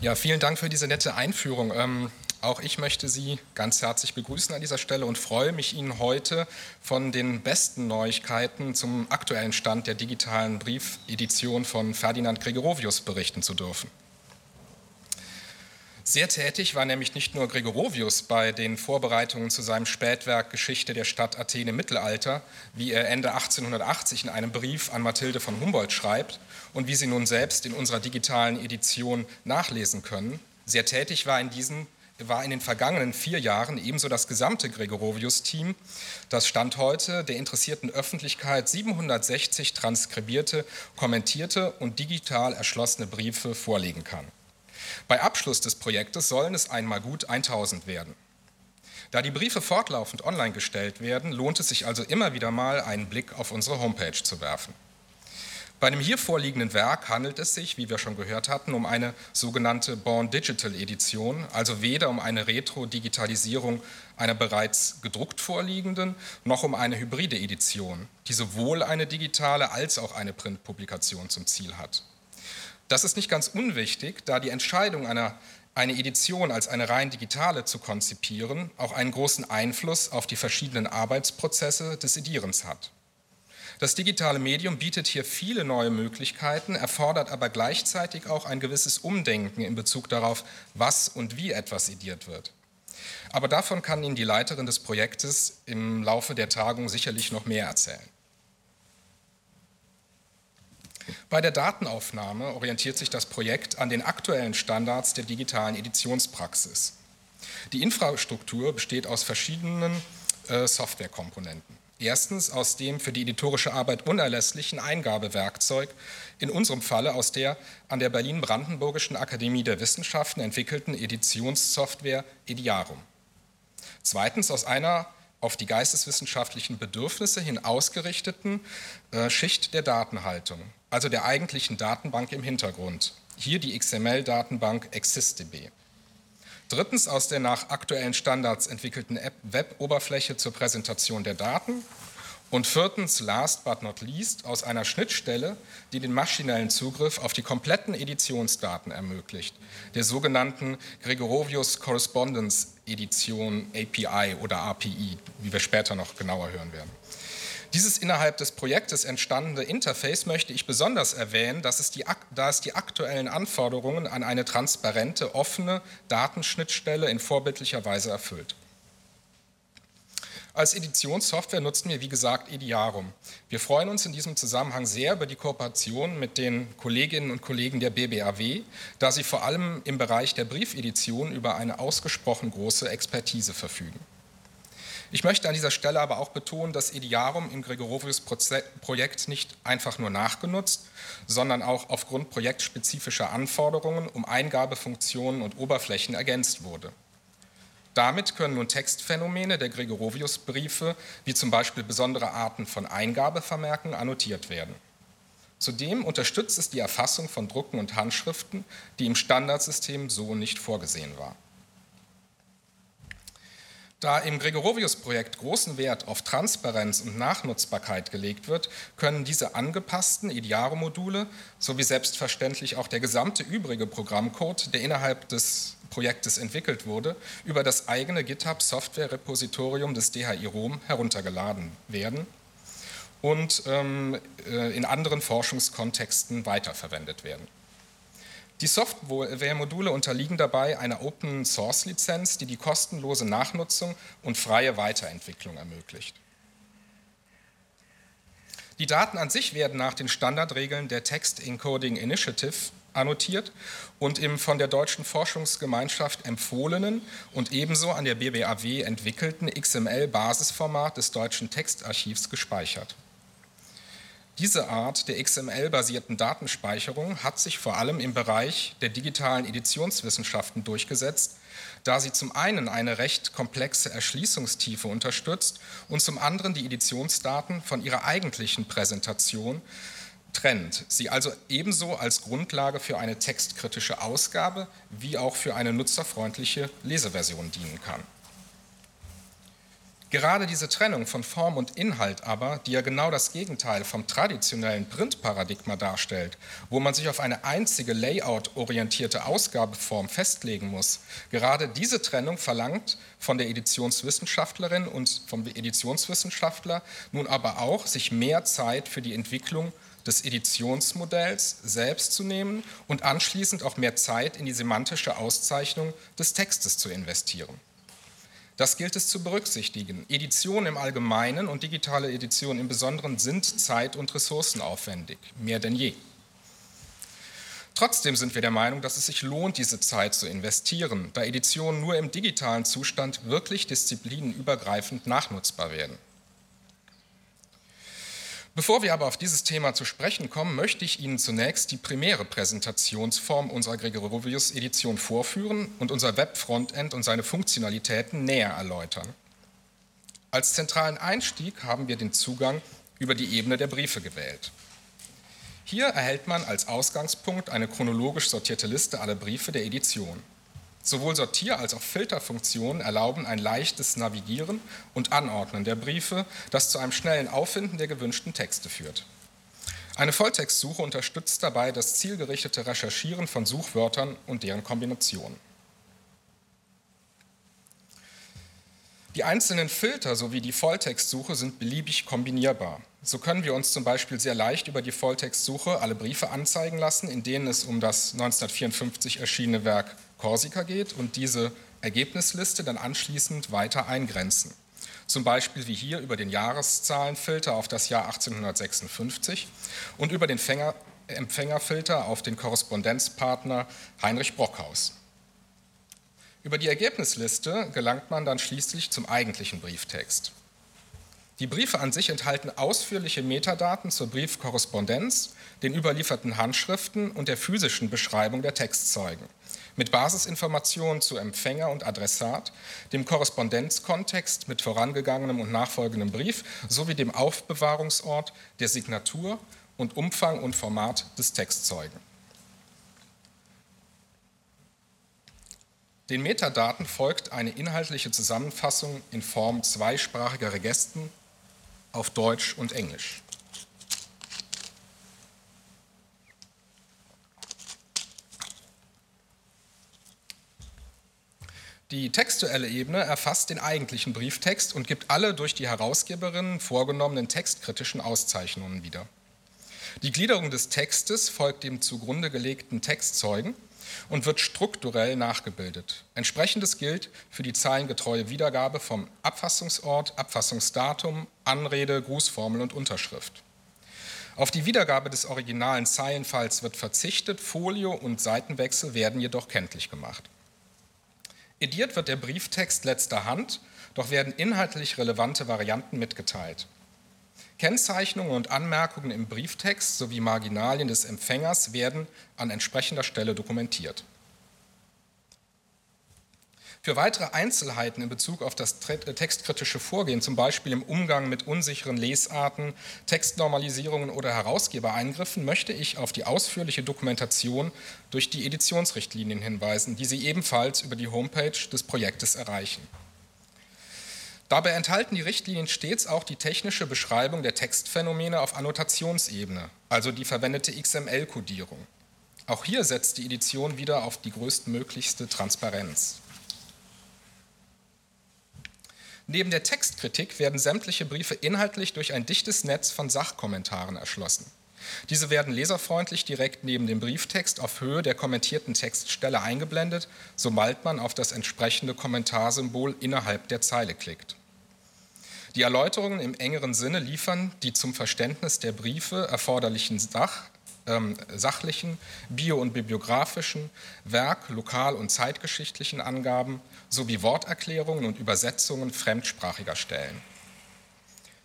Ja, vielen Dank für diese nette Einführung. Ähm, auch ich möchte Sie ganz herzlich begrüßen an dieser Stelle und freue mich, Ihnen heute von den besten Neuigkeiten zum aktuellen Stand der digitalen Briefedition von Ferdinand Gregorovius berichten zu dürfen. Sehr tätig war nämlich nicht nur Gregorovius bei den Vorbereitungen zu seinem Spätwerk Geschichte der Stadt Athen im Mittelalter, wie er Ende 1880 in einem Brief an Mathilde von Humboldt schreibt und wie Sie nun selbst in unserer digitalen Edition nachlesen können. Sehr tätig war in diesen war in den vergangenen vier Jahren ebenso das gesamte Gregorovius-Team, das Stand heute der interessierten Öffentlichkeit 760 transkribierte, kommentierte und digital erschlossene Briefe vorlegen kann. Bei Abschluss des Projektes sollen es einmal gut 1000 werden. Da die Briefe fortlaufend online gestellt werden, lohnt es sich also immer wieder mal, einen Blick auf unsere Homepage zu werfen. Bei dem hier vorliegenden Werk handelt es sich, wie wir schon gehört hatten, um eine sogenannte Born Digital Edition, also weder um eine Retro-Digitalisierung einer bereits gedruckt vorliegenden, noch um eine hybride Edition, die sowohl eine digitale als auch eine Printpublikation zum Ziel hat. Das ist nicht ganz unwichtig, da die Entscheidung, einer, eine Edition als eine rein digitale zu konzipieren, auch einen großen Einfluss auf die verschiedenen Arbeitsprozesse des Edierens hat. Das digitale Medium bietet hier viele neue Möglichkeiten, erfordert aber gleichzeitig auch ein gewisses Umdenken in Bezug darauf, was und wie etwas ediert wird. Aber davon kann Ihnen die Leiterin des Projektes im Laufe der Tagung sicherlich noch mehr erzählen. Bei der Datenaufnahme orientiert sich das Projekt an den aktuellen Standards der digitalen Editionspraxis. Die Infrastruktur besteht aus verschiedenen äh, Softwarekomponenten. Erstens aus dem für die editorische Arbeit unerlässlichen Eingabewerkzeug, in unserem Falle aus der an der Berlin-Brandenburgischen Akademie der Wissenschaften entwickelten Editionssoftware Ediarum. Zweitens aus einer auf die geisteswissenschaftlichen Bedürfnisse hin ausgerichteten äh, Schicht der Datenhaltung, also der eigentlichen Datenbank im Hintergrund. Hier die XML-Datenbank ExistDB. Drittens aus der nach aktuellen Standards entwickelten Web-Oberfläche zur Präsentation der Daten. Und viertens, last but not least, aus einer Schnittstelle, die den maschinellen Zugriff auf die kompletten Editionsdaten ermöglicht, der sogenannten Gregorovius Correspondence Edition API oder API, wie wir später noch genauer hören werden. Dieses innerhalb des Projektes entstandene Interface möchte ich besonders erwähnen, dass es die, da es die aktuellen Anforderungen an eine transparente, offene Datenschnittstelle in vorbildlicher Weise erfüllt. Als Editionssoftware nutzen wir, wie gesagt, Ediarum. Wir freuen uns in diesem Zusammenhang sehr über die Kooperation mit den Kolleginnen und Kollegen der BBAW, da sie vor allem im Bereich der Briefedition über eine ausgesprochen große Expertise verfügen. Ich möchte an dieser Stelle aber auch betonen, dass Ediarum im Gregorovius Projekt nicht einfach nur nachgenutzt, sondern auch aufgrund projektspezifischer Anforderungen um Eingabefunktionen und Oberflächen ergänzt wurde. Damit können nun Textphänomene der Gregorovius-Briefe, wie zum Beispiel besondere Arten von Eingabevermerken, annotiert werden. Zudem unterstützt es die Erfassung von Drucken und Handschriften, die im Standardsystem so nicht vorgesehen war. Da im Gregorovius-Projekt großen Wert auf Transparenz und Nachnutzbarkeit gelegt wird, können diese angepassten Idearo-Module sowie selbstverständlich auch der gesamte übrige Programmcode, der innerhalb des Projektes entwickelt wurde, über das eigene GitHub-Software-Repositorium des DHI Rom heruntergeladen werden und ähm, äh, in anderen Forschungskontexten weiterverwendet werden. Die Software-Module unterliegen dabei einer Open-Source-Lizenz, die die kostenlose Nachnutzung und freie Weiterentwicklung ermöglicht. Die Daten an sich werden nach den Standardregeln der Text Encoding Initiative annotiert und im von der Deutschen Forschungsgemeinschaft empfohlenen und ebenso an der BBAW entwickelten XML-Basisformat des Deutschen Textarchivs gespeichert. Diese Art der XML-basierten Datenspeicherung hat sich vor allem im Bereich der digitalen Editionswissenschaften durchgesetzt, da sie zum einen eine recht komplexe Erschließungstiefe unterstützt und zum anderen die Editionsdaten von ihrer eigentlichen Präsentation trennt, sie also ebenso als Grundlage für eine textkritische Ausgabe wie auch für eine nutzerfreundliche Leseversion dienen kann. Gerade diese Trennung von Form und Inhalt aber, die ja genau das Gegenteil vom traditionellen Printparadigma darstellt, wo man sich auf eine einzige Layout-orientierte Ausgabeform festlegen muss, gerade diese Trennung verlangt von der Editionswissenschaftlerin und vom Editionswissenschaftler nun aber auch, sich mehr Zeit für die Entwicklung des Editionsmodells selbst zu nehmen und anschließend auch mehr Zeit in die semantische Auszeichnung des Textes zu investieren. Das gilt es zu berücksichtigen. Editionen im Allgemeinen und digitale Editionen im Besonderen sind zeit- und ressourcenaufwendig, mehr denn je. Trotzdem sind wir der Meinung, dass es sich lohnt, diese Zeit zu investieren, da Editionen nur im digitalen Zustand wirklich disziplinenübergreifend nachnutzbar werden. Bevor wir aber auf dieses Thema zu sprechen kommen, möchte ich Ihnen zunächst die primäre Präsentationsform unserer Gregorovius-Edition vorführen und unser Web-Frontend und seine Funktionalitäten näher erläutern. Als zentralen Einstieg haben wir den Zugang über die Ebene der Briefe gewählt. Hier erhält man als Ausgangspunkt eine chronologisch sortierte Liste aller Briefe der Edition. Sowohl Sortier- als auch Filterfunktionen erlauben ein leichtes Navigieren und Anordnen der Briefe, das zu einem schnellen Auffinden der gewünschten Texte führt. Eine Volltextsuche unterstützt dabei das zielgerichtete Recherchieren von Suchwörtern und deren Kombinationen. Die einzelnen Filter sowie die Volltextsuche sind beliebig kombinierbar. So können wir uns zum Beispiel sehr leicht über die Volltextsuche alle Briefe anzeigen lassen, in denen es um das 1954 erschienene Werk Korsika geht und diese Ergebnisliste dann anschließend weiter eingrenzen. Zum Beispiel wie hier über den Jahreszahlenfilter auf das Jahr 1856 und über den Fänger, Empfängerfilter auf den Korrespondenzpartner Heinrich Brockhaus. Über die Ergebnisliste gelangt man dann schließlich zum eigentlichen Brieftext. Die Briefe an sich enthalten ausführliche Metadaten zur Briefkorrespondenz, den überlieferten Handschriften und der physischen Beschreibung der Textzeugen mit Basisinformationen zu Empfänger und Adressat, dem Korrespondenzkontext mit vorangegangenem und nachfolgendem Brief sowie dem Aufbewahrungsort, der Signatur und Umfang und Format des Textzeugen. Den Metadaten folgt eine inhaltliche Zusammenfassung in Form zweisprachiger Regesten auf Deutsch und Englisch. Die textuelle Ebene erfasst den eigentlichen Brieftext und gibt alle durch die Herausgeberin vorgenommenen textkritischen Auszeichnungen wieder. Die Gliederung des Textes folgt dem zugrunde gelegten Textzeugen und wird strukturell nachgebildet. Entsprechendes gilt für die zahlengetreue Wiedergabe vom Abfassungsort, Abfassungsdatum, Anrede, Grußformel und Unterschrift. Auf die Wiedergabe des originalen Zeilenfalls wird verzichtet, Folio und Seitenwechsel werden jedoch kenntlich gemacht. Ediert wird der Brieftext letzter Hand, doch werden inhaltlich relevante Varianten mitgeteilt. Kennzeichnungen und Anmerkungen im Brieftext sowie Marginalien des Empfängers werden an entsprechender Stelle dokumentiert. Für weitere Einzelheiten in Bezug auf das äh, textkritische Vorgehen, zum Beispiel im Umgang mit unsicheren Lesarten, Textnormalisierungen oder Herausgebereingriffen, möchte ich auf die ausführliche Dokumentation durch die Editionsrichtlinien hinweisen, die Sie ebenfalls über die Homepage des Projektes erreichen. Dabei enthalten die Richtlinien stets auch die technische Beschreibung der Textphänomene auf Annotationsebene, also die verwendete XML-Kodierung. Auch hier setzt die Edition wieder auf die größtmöglichste Transparenz. Neben der Textkritik werden sämtliche Briefe inhaltlich durch ein dichtes Netz von Sachkommentaren erschlossen. Diese werden leserfreundlich direkt neben dem Brieftext auf Höhe der kommentierten Textstelle eingeblendet, sobald man auf das entsprechende Kommentarsymbol innerhalb der Zeile klickt. Die Erläuterungen im engeren Sinne liefern die zum Verständnis der Briefe erforderlichen Sach, ähm, sachlichen, bio- und bibliografischen, werk-, lokal- und zeitgeschichtlichen Angaben sowie Worterklärungen und Übersetzungen fremdsprachiger Stellen.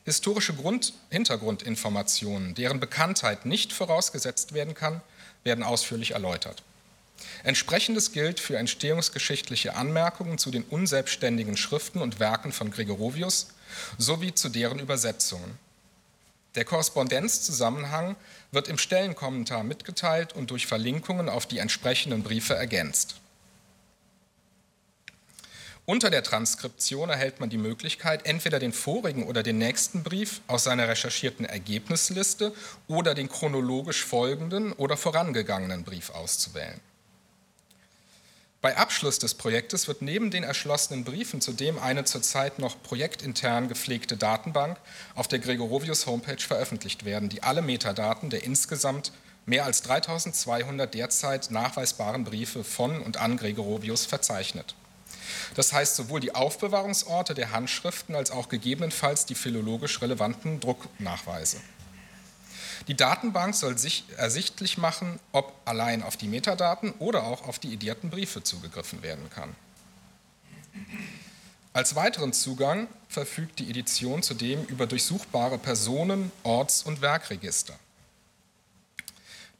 Historische Grund Hintergrundinformationen, deren Bekanntheit nicht vorausgesetzt werden kann, werden ausführlich erläutert. Entsprechendes gilt für entstehungsgeschichtliche Anmerkungen zu den unselbstständigen Schriften und Werken von Gregorovius sowie zu deren Übersetzungen. Der Korrespondenzzusammenhang wird im Stellenkommentar mitgeteilt und durch Verlinkungen auf die entsprechenden Briefe ergänzt. Unter der Transkription erhält man die Möglichkeit, entweder den vorigen oder den nächsten Brief aus seiner recherchierten Ergebnisliste oder den chronologisch folgenden oder vorangegangenen Brief auszuwählen. Bei Abschluss des Projektes wird neben den erschlossenen Briefen zudem eine zurzeit noch projektintern gepflegte Datenbank auf der Gregorovius Homepage veröffentlicht werden, die alle Metadaten der insgesamt mehr als 3200 derzeit nachweisbaren Briefe von und an Gregorovius verzeichnet. Das heißt sowohl die Aufbewahrungsorte der Handschriften als auch gegebenenfalls die philologisch relevanten Drucknachweise. Die Datenbank soll sich ersichtlich machen, ob allein auf die Metadaten oder auch auf die edierten Briefe zugegriffen werden kann. Als weiteren Zugang verfügt die Edition zudem über durchsuchbare Personen-, Orts- und Werkregister.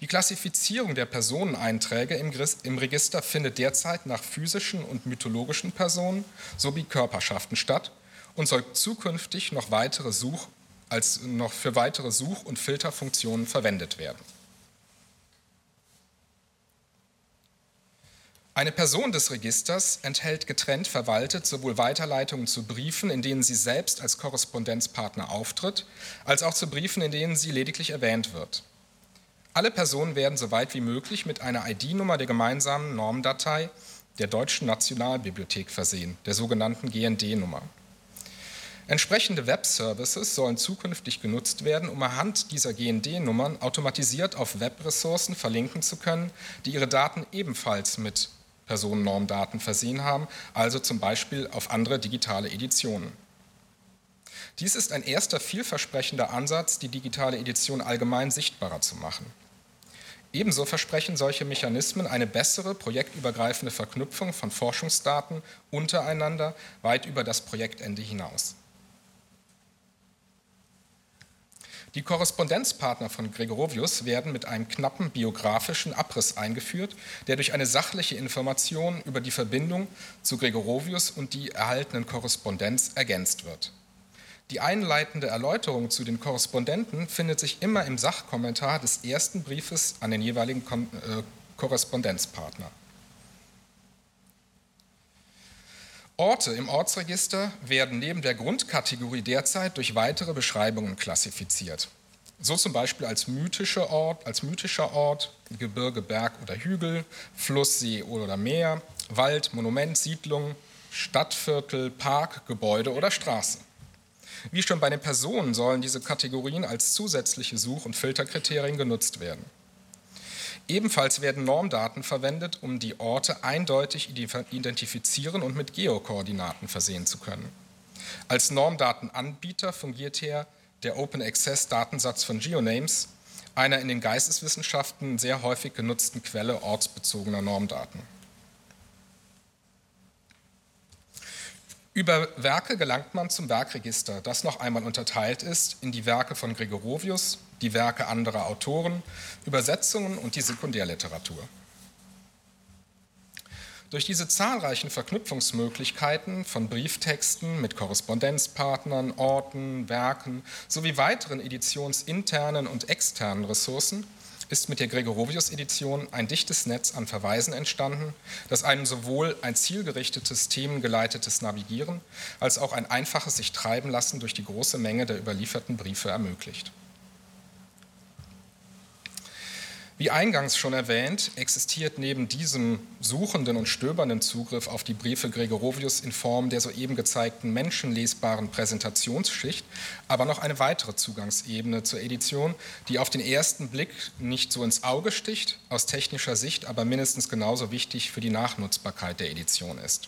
Die Klassifizierung der Personeneinträge im Register findet derzeit nach physischen und mythologischen Personen sowie Körperschaften statt und soll zukünftig noch, weitere Such, als noch für weitere Such- und Filterfunktionen verwendet werden. Eine Person des Registers enthält getrennt verwaltet sowohl Weiterleitungen zu Briefen, in denen sie selbst als Korrespondenzpartner auftritt, als auch zu Briefen, in denen sie lediglich erwähnt wird. Alle Personen werden so weit wie möglich mit einer ID-Nummer der gemeinsamen Normdatei der Deutschen Nationalbibliothek versehen, der sogenannten GND-Nummer. Entsprechende Web-Services sollen zukünftig genutzt werden, um anhand dieser GND-Nummern automatisiert auf Web-Ressourcen verlinken zu können, die ihre Daten ebenfalls mit Personennormdaten versehen haben, also zum Beispiel auf andere digitale Editionen. Dies ist ein erster vielversprechender Ansatz, die digitale Edition allgemein sichtbarer zu machen. Ebenso versprechen solche Mechanismen eine bessere projektübergreifende Verknüpfung von Forschungsdaten untereinander weit über das Projektende hinaus. Die Korrespondenzpartner von Gregorovius werden mit einem knappen biografischen Abriss eingeführt, der durch eine sachliche Information über die Verbindung zu Gregorovius und die erhaltenen Korrespondenz ergänzt wird. Die einleitende Erläuterung zu den Korrespondenten findet sich immer im Sachkommentar des ersten Briefes an den jeweiligen äh, Korrespondenzpartner. Orte im Ortsregister werden neben der Grundkategorie derzeit durch weitere Beschreibungen klassifiziert. So zum Beispiel als mythischer Ort, als mythischer Ort, Gebirge, Berg oder Hügel, Fluss, See oder Meer, Wald, Monument, Siedlung, Stadtviertel, Park, Gebäude oder Straße. Wie schon bei den Personen sollen diese Kategorien als zusätzliche Such- und Filterkriterien genutzt werden. Ebenfalls werden Normdaten verwendet, um die Orte eindeutig identifizieren und mit Geokoordinaten versehen zu können. Als Normdatenanbieter fungiert hier der Open Access Datensatz von GeoNames, einer in den Geisteswissenschaften sehr häufig genutzten Quelle ortsbezogener Normdaten. Über Werke gelangt man zum Werkregister, das noch einmal unterteilt ist in die Werke von Gregorovius, die Werke anderer Autoren, Übersetzungen und die Sekundärliteratur. Durch diese zahlreichen Verknüpfungsmöglichkeiten von Brieftexten mit Korrespondenzpartnern, Orten, Werken sowie weiteren editionsinternen und externen Ressourcen ist mit der Gregorovius-Edition ein dichtes Netz an Verweisen entstanden, das einem sowohl ein zielgerichtetes, themengeleitetes Navigieren als auch ein einfaches sich treiben lassen durch die große Menge der überlieferten Briefe ermöglicht. Wie eingangs schon erwähnt, existiert neben diesem suchenden und stöbernden Zugriff auf die Briefe Gregorovius in Form der soeben gezeigten menschenlesbaren Präsentationsschicht aber noch eine weitere Zugangsebene zur Edition, die auf den ersten Blick nicht so ins Auge sticht, aus technischer Sicht aber mindestens genauso wichtig für die Nachnutzbarkeit der Edition ist.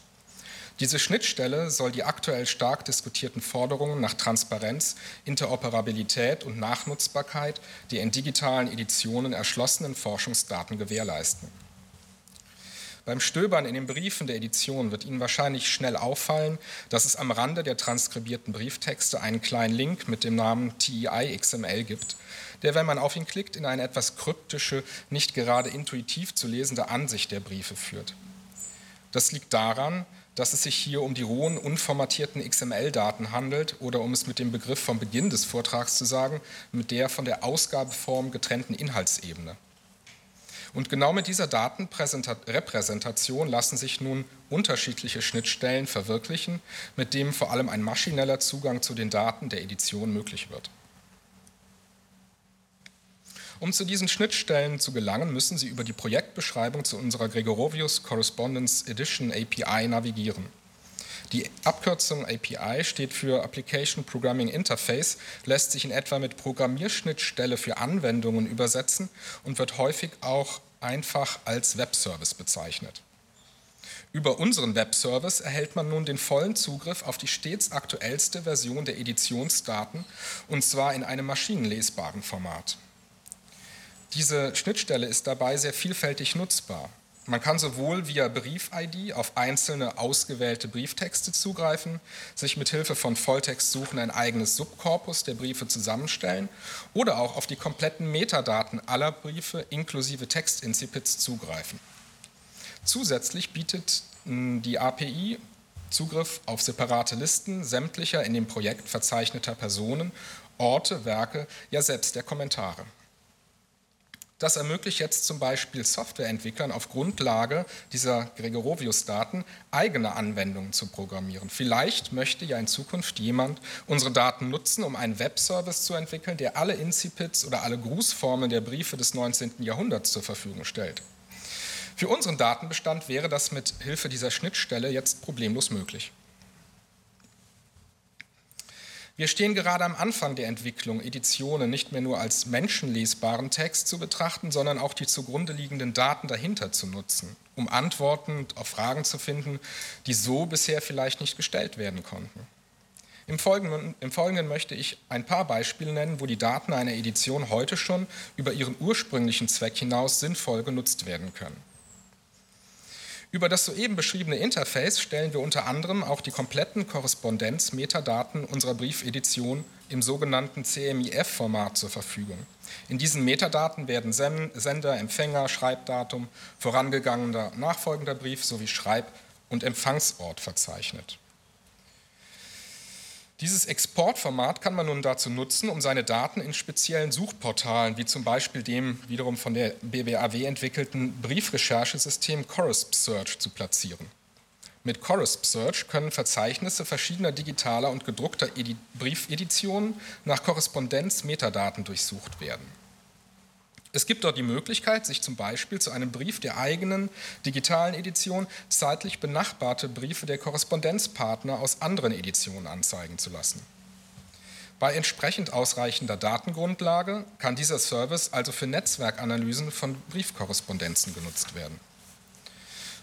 Diese Schnittstelle soll die aktuell stark diskutierten Forderungen nach Transparenz, Interoperabilität und Nachnutzbarkeit der in digitalen Editionen erschlossenen Forschungsdaten gewährleisten. Beim Stöbern in den Briefen der Edition wird Ihnen wahrscheinlich schnell auffallen, dass es am Rande der transkribierten Brieftexte einen kleinen Link mit dem Namen TEI XML gibt, der, wenn man auf ihn klickt, in eine etwas kryptische, nicht gerade intuitiv zu lesende Ansicht der Briefe führt. Das liegt daran, dass es sich hier um die rohen, unformatierten XML-Daten handelt oder um es mit dem Begriff vom Beginn des Vortrags zu sagen, mit der von der Ausgabeform getrennten Inhaltsebene. Und genau mit dieser Datenrepräsentation lassen sich nun unterschiedliche Schnittstellen verwirklichen, mit denen vor allem ein maschineller Zugang zu den Daten der Edition möglich wird. Um zu diesen Schnittstellen zu gelangen, müssen Sie über die Projektbeschreibung zu unserer Gregorovius Correspondence Edition API navigieren. Die Abkürzung API steht für Application Programming Interface, lässt sich in etwa mit Programmierschnittstelle für Anwendungen übersetzen und wird häufig auch einfach als Webservice bezeichnet. Über unseren Webservice erhält man nun den vollen Zugriff auf die stets aktuellste Version der Editionsdaten und zwar in einem maschinenlesbaren Format. Diese Schnittstelle ist dabei sehr vielfältig nutzbar. Man kann sowohl via Brief-ID auf einzelne ausgewählte Brieftexte zugreifen, sich mit Hilfe von Volltextsuchen ein eigenes Subkorpus der Briefe zusammenstellen oder auch auf die kompletten Metadaten aller Briefe inklusive Textincipits zugreifen. Zusätzlich bietet die API Zugriff auf separate Listen sämtlicher in dem Projekt verzeichneter Personen, Orte, Werke, ja selbst der Kommentare. Das ermöglicht jetzt zum Beispiel Softwareentwicklern auf Grundlage dieser Gregorovius-Daten eigene Anwendungen zu programmieren. Vielleicht möchte ja in Zukunft jemand unsere Daten nutzen, um einen Webservice zu entwickeln, der alle Incipits oder alle Grußformeln der Briefe des 19. Jahrhunderts zur Verfügung stellt. Für unseren Datenbestand wäre das mit Hilfe dieser Schnittstelle jetzt problemlos möglich. Wir stehen gerade am Anfang der Entwicklung, Editionen nicht mehr nur als menschenlesbaren Text zu betrachten, sondern auch die zugrunde liegenden Daten dahinter zu nutzen, um Antworten auf Fragen zu finden, die so bisher vielleicht nicht gestellt werden konnten. Im Folgenden, Im Folgenden, möchte ich ein paar Beispiele nennen, wo die Daten einer Edition heute schon über ihren ursprünglichen Zweck hinaus sinnvoll genutzt werden können. Über das soeben beschriebene Interface stellen wir unter anderem auch die kompletten Korrespondenz-Metadaten unserer Briefedition im sogenannten CMIF-Format zur Verfügung. In diesen Metadaten werden Sender, Empfänger, Schreibdatum, vorangegangener, nachfolgender Brief sowie Schreib- und Empfangsort verzeichnet. Dieses Exportformat kann man nun dazu nutzen, um seine Daten in speziellen Suchportalen, wie zum Beispiel dem wiederum von der BBAW entwickelten Briefrecherchesystem Corrisp Search zu platzieren. Mit Corrisp Search können Verzeichnisse verschiedener digitaler und gedruckter Briefeditionen nach Korrespondenz-Metadaten durchsucht werden. Es gibt dort die Möglichkeit, sich zum Beispiel zu einem Brief der eigenen digitalen Edition zeitlich benachbarte Briefe der Korrespondenzpartner aus anderen Editionen anzeigen zu lassen. Bei entsprechend ausreichender Datengrundlage kann dieser Service also für Netzwerkanalysen von Briefkorrespondenzen genutzt werden.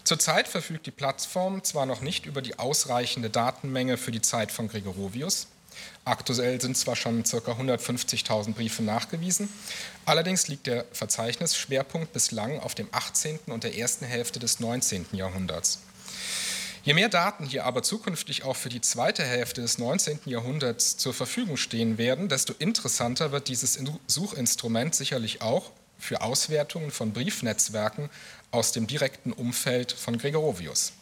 Zurzeit verfügt die Plattform zwar noch nicht über die ausreichende Datenmenge für die Zeit von Gregorovius, Aktuell sind zwar schon ca. 150.000 Briefe nachgewiesen, allerdings liegt der Verzeichnisschwerpunkt bislang auf dem 18. und der ersten Hälfte des 19. Jahrhunderts. Je mehr Daten hier aber zukünftig auch für die zweite Hälfte des 19. Jahrhunderts zur Verfügung stehen werden, desto interessanter wird dieses Suchinstrument sicherlich auch für Auswertungen von Briefnetzwerken aus dem direkten Umfeld von Gregorovius.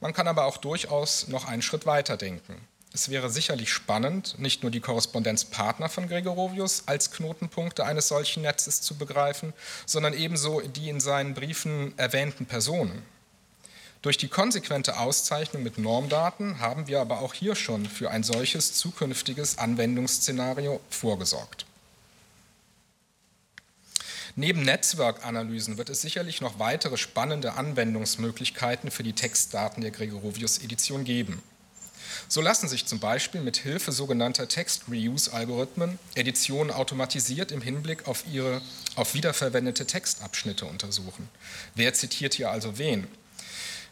Man kann aber auch durchaus noch einen Schritt weiter denken. Es wäre sicherlich spannend, nicht nur die Korrespondenzpartner von Gregorovius als Knotenpunkte eines solchen Netzes zu begreifen, sondern ebenso die in seinen Briefen erwähnten Personen. Durch die konsequente Auszeichnung mit Normdaten haben wir aber auch hier schon für ein solches zukünftiges Anwendungsszenario vorgesorgt. Neben Netzwerkanalysen wird es sicherlich noch weitere spannende Anwendungsmöglichkeiten für die Textdaten der Gregorovius-Edition geben. So lassen sich zum Beispiel mit Hilfe sogenannter Text-Reuse-Algorithmen Editionen automatisiert im Hinblick auf ihre auf wiederverwendete Textabschnitte untersuchen. Wer zitiert hier also wen?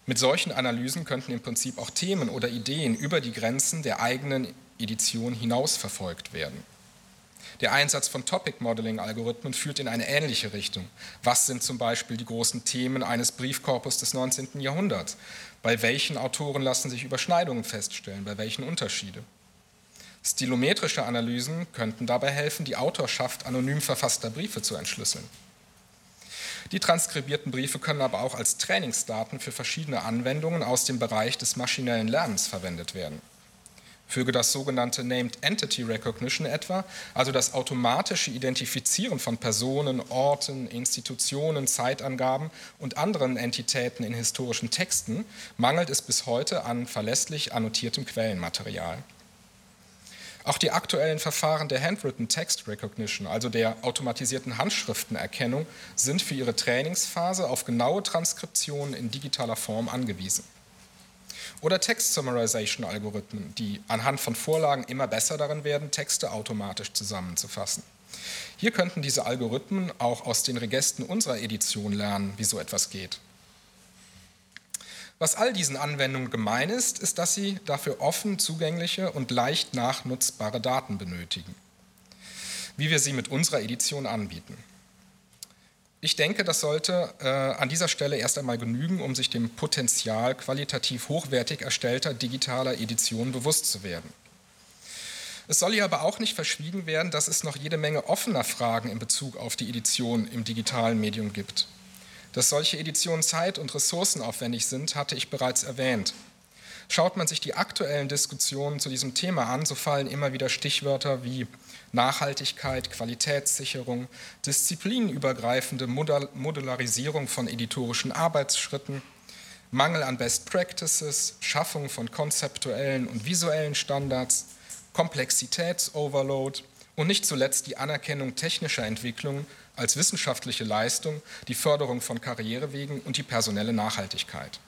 Mit solchen Analysen könnten im Prinzip auch Themen oder Ideen über die Grenzen der eigenen Edition hinaus verfolgt werden. Der Einsatz von Topic Modeling Algorithmen führt in eine ähnliche Richtung. Was sind zum Beispiel die großen Themen eines Briefkorpus des 19. Jahrhunderts? Bei welchen Autoren lassen sich Überschneidungen feststellen? Bei welchen Unterschiede? Stilometrische Analysen könnten dabei helfen, die Autorschaft anonym verfasster Briefe zu entschlüsseln. Die transkribierten Briefe können aber auch als Trainingsdaten für verschiedene Anwendungen aus dem Bereich des maschinellen Lernens verwendet werden. Füge das sogenannte Named Entity Recognition etwa, also das automatische Identifizieren von Personen, Orten, Institutionen, Zeitangaben und anderen Entitäten in historischen Texten, mangelt es bis heute an verlässlich annotiertem Quellenmaterial. Auch die aktuellen Verfahren der Handwritten Text Recognition, also der automatisierten Handschriftenerkennung, sind für ihre Trainingsphase auf genaue Transkriptionen in digitaler Form angewiesen. Oder Text-Summarization-Algorithmen, die anhand von Vorlagen immer besser darin werden, Texte automatisch zusammenzufassen. Hier könnten diese Algorithmen auch aus den Regesten unserer Edition lernen, wie so etwas geht. Was all diesen Anwendungen gemein ist, ist, dass sie dafür offen zugängliche und leicht nachnutzbare Daten benötigen, wie wir sie mit unserer Edition anbieten. Ich denke, das sollte äh, an dieser Stelle erst einmal genügen, um sich dem Potenzial qualitativ hochwertig erstellter digitaler Editionen bewusst zu werden. Es soll hier aber auch nicht verschwiegen werden, dass es noch jede Menge offener Fragen in Bezug auf die Edition im digitalen Medium gibt. Dass solche Editionen zeit- und ressourcenaufwendig sind, hatte ich bereits erwähnt. Schaut man sich die aktuellen Diskussionen zu diesem Thema an, so fallen immer wieder Stichwörter wie Nachhaltigkeit, Qualitätssicherung, disziplinübergreifende Modularisierung von editorischen Arbeitsschritten, Mangel an Best Practices, Schaffung von konzeptuellen und visuellen Standards, Komplexitätsoverload und nicht zuletzt die Anerkennung technischer Entwicklungen als wissenschaftliche Leistung, die Förderung von Karrierewegen und die personelle Nachhaltigkeit.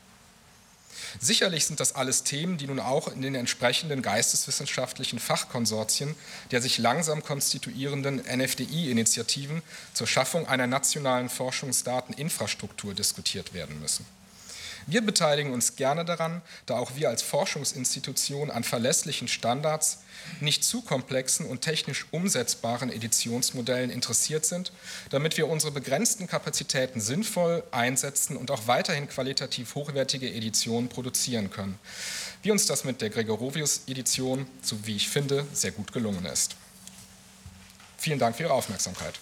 Sicherlich sind das alles Themen, die nun auch in den entsprechenden geisteswissenschaftlichen Fachkonsortien der sich langsam konstituierenden NFDI-Initiativen zur Schaffung einer nationalen Forschungsdateninfrastruktur diskutiert werden müssen. Wir beteiligen uns gerne daran, da auch wir als Forschungsinstitution an verlässlichen Standards, nicht zu komplexen und technisch umsetzbaren Editionsmodellen interessiert sind, damit wir unsere begrenzten Kapazitäten sinnvoll einsetzen und auch weiterhin qualitativ hochwertige Editionen produzieren können, wie uns das mit der Gregorovius-Edition, so wie ich finde, sehr gut gelungen ist. Vielen Dank für Ihre Aufmerksamkeit.